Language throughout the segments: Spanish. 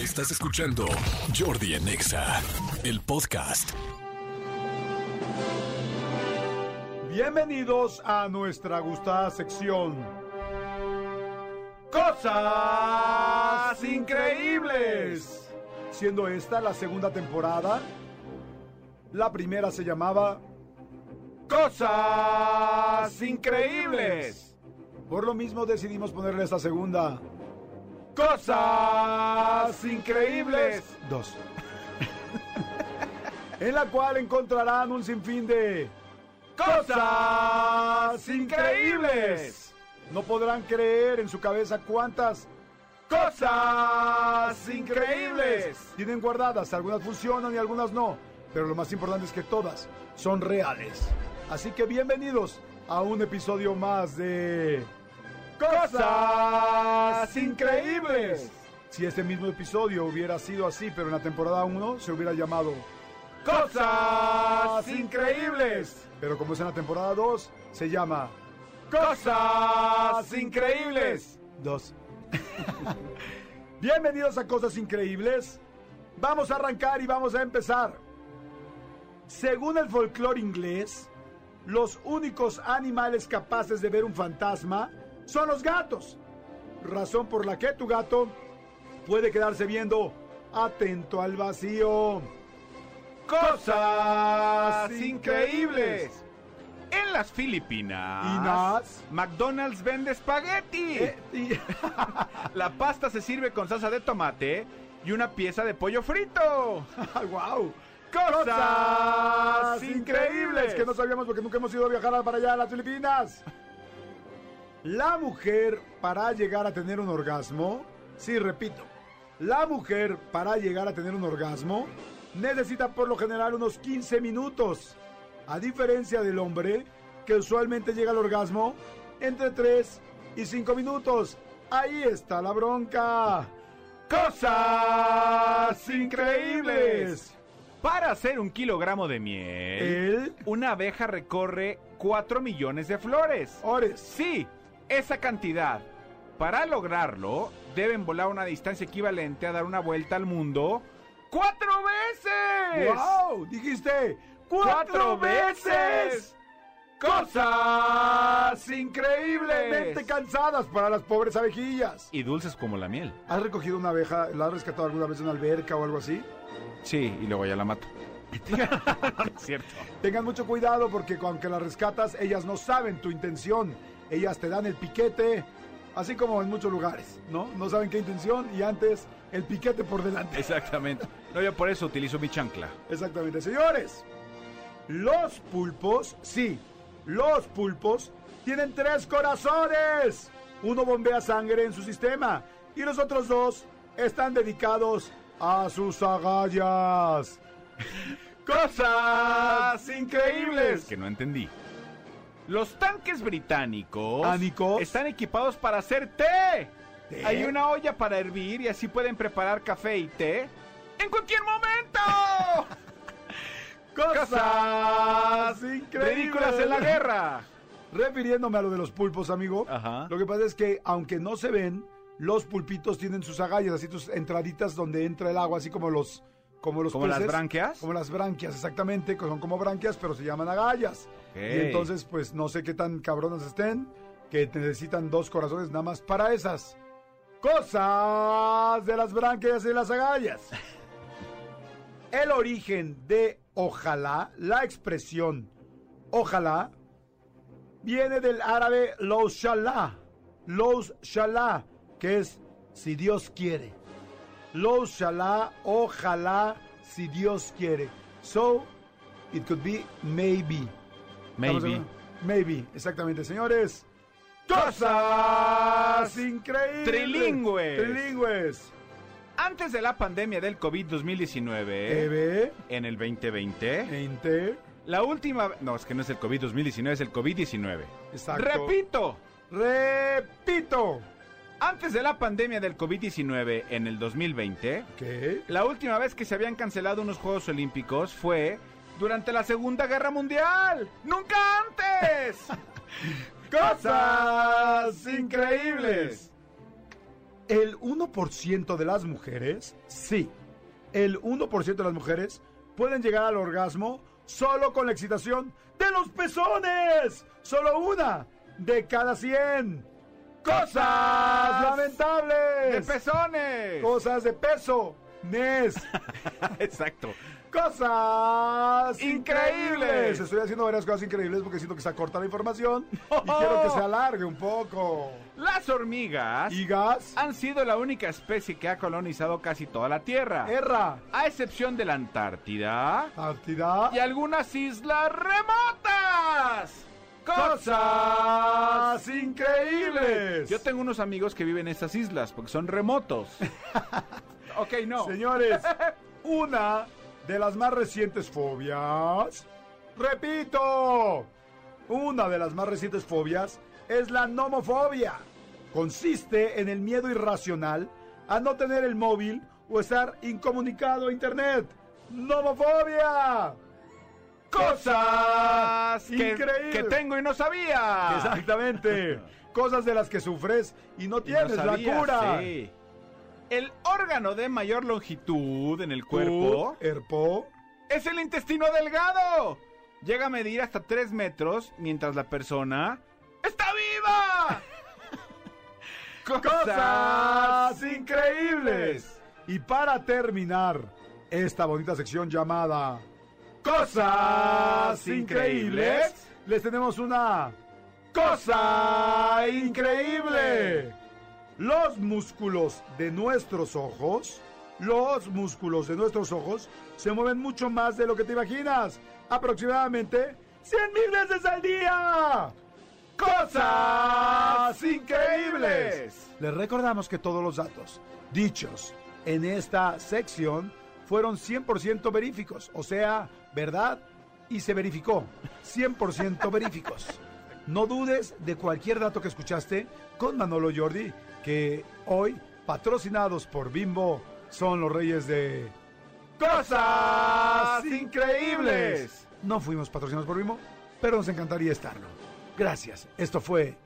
Estás escuchando Jordi en Exa, el podcast. Bienvenidos a nuestra gustada sección. Cosas increíbles. Siendo esta la segunda temporada, la primera se llamaba Cosas increíbles. Por lo mismo decidimos ponerle esta segunda Cosas increíbles. Dos. en la cual encontrarán un sinfín de cosas increíbles. No podrán creer en su cabeza cuántas cosas increíbles tienen guardadas. Algunas funcionan y algunas no. Pero lo más importante es que todas son reales. Así que bienvenidos a un episodio más de Cosas Increíbles. Si este mismo episodio hubiera sido así, pero en la temporada 1 se hubiera llamado Cosas Increíbles. Pero como es en la temporada 2, se llama Cosas Increíbles 2. Bienvenidos a Cosas Increíbles. Vamos a arrancar y vamos a empezar. Según el folclore inglés, los únicos animales capaces de ver un fantasma son los gatos. Razón por la que tu gato puede quedarse viendo atento al vacío. Cosas increíbles. En las Filipinas, ¿Inas? McDonald's vende espagueti. Eh, y- La pasta se sirve con salsa de tomate y una pieza de pollo frito. ¡Wow! Cosas increíbles que no sabíamos porque nunca hemos ido a viajar para allá a las Filipinas. La mujer para llegar a tener un orgasmo, sí, repito, la mujer para llegar a tener un orgasmo necesita por lo general unos 15 minutos, a diferencia del hombre que usualmente llega al orgasmo entre 3 y 5 minutos. Ahí está la bronca. Cosas increíbles. Para hacer un kilogramo de miel, El una abeja recorre 4 millones de flores. Ores. Sí, esa cantidad. Para lograrlo, deben volar una distancia equivalente a dar una vuelta al mundo cuatro veces. ¡Wow! Dijiste ¡Cuatro veces! Cosas increíblemente cansadas para las pobres abejillas. Y dulces como la miel. ¿Has recogido una abeja? ¿La has rescatado alguna vez en una alberca o algo así? Sí, y luego ya la mato. Es cierto. Tengan mucho cuidado porque aunque las rescatas, ellas no saben tu intención. Ellas te dan el piquete, así como en muchos lugares, ¿no? No saben qué intención y antes el piquete por delante. Exactamente. No, yo por eso utilizo mi chancla. Exactamente, señores. Los pulpos, sí, los pulpos tienen tres corazones. Uno bombea sangre en su sistema y los otros dos están dedicados a sus agallas. Cosas increíbles. Que no entendí. Los tanques británicos ¿Tánicos? están equipados para hacer té. ¿Té? Hay una olla para hervir y así pueden preparar café y té en cualquier momento. Cosas increíbles. Ridículas en la guerra. Refiriéndome a lo de los pulpos, amigo. Ajá. Lo que pasa es que, aunque no se ven, los pulpitos tienen sus agallas, así tus entraditas donde entra el agua, así como los. Como los ¿Como las branquias? Como las branquias, exactamente. que Son como branquias, pero se llaman agallas. Y entonces, pues no sé qué tan cabronas estén, que necesitan dos corazones nada más para esas cosas de las branquias y las agallas. El origen de ojalá, la expresión ojalá, viene del árabe los shalá, los shalá, que es si Dios quiere. Los shalá, ojalá, si Dios quiere. So, it could be maybe. ¿Estamos Maybe. Maybe, exactamente, señores. Cosas increíbles. Trilingües. Trilingües. Antes de la pandemia del COVID-2019, TV, en el 2020, 20, la última... No, es que no es el COVID-2019, es el COVID-19. Exacto. Repito, repito. Antes de la pandemia del COVID-19 en el 2020, ¿Qué? la última vez que se habían cancelado unos Juegos Olímpicos fue durante la Segunda Guerra Mundial. ¡Nunca antes! Cosas increíbles. el 1% de las mujeres, sí, el 1% de las mujeres pueden llegar al orgasmo solo con la excitación de los pezones. Solo una de cada 100. Cosas lamentables. ¡De pezones! Cosas de peso. Nes. Exacto. Cosas Increíbles. Estoy haciendo varias cosas increíbles porque siento que está corta la información y quiero que se alargue un poco. Las hormigas ¿Y gas? han sido la única especie que ha colonizado casi toda la Tierra. Erra. A excepción de la Antártida Actividad. y algunas islas remotas. Cosas increíbles. Yo tengo unos amigos que viven en estas islas porque son remotos. ok, no. Señores, una de las más recientes fobias. Repito, una de las más recientes fobias es la nomofobia. Consiste en el miedo irracional a no tener el móvil o estar incomunicado a internet. ¡Nomofobia! Cosas que, increíbles. que tengo y no sabía. Exactamente. Cosas de las que sufres y no Y no tienes sabía, la cura. sí. El órgano de mayor longitud en el cuerpo Tú, Erpo. es el intestino delgado. Llega a medir hasta 3 metros mientras la persona está viva. Cosas increíbles. Y para terminar esta bonita sección llamada Cosas increíbles, les tenemos una cosa increíble. Los músculos de nuestros ojos, los músculos de nuestros ojos se mueven mucho más de lo que te imaginas. Aproximadamente 100 mil veces al día. Cosas increíbles. Les recordamos que todos los datos dichos en esta sección fueron 100% veríficos, o sea, verdad y se verificó. 100% veríficos. No dudes de cualquier dato que escuchaste con Manolo Jordi, que hoy, patrocinados por Bimbo, son los reyes de cosas increíbles. No fuimos patrocinados por Bimbo, pero nos encantaría estarlo. Gracias. Esto fue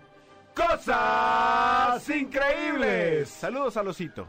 Cosas Increíbles. Saludos al osito.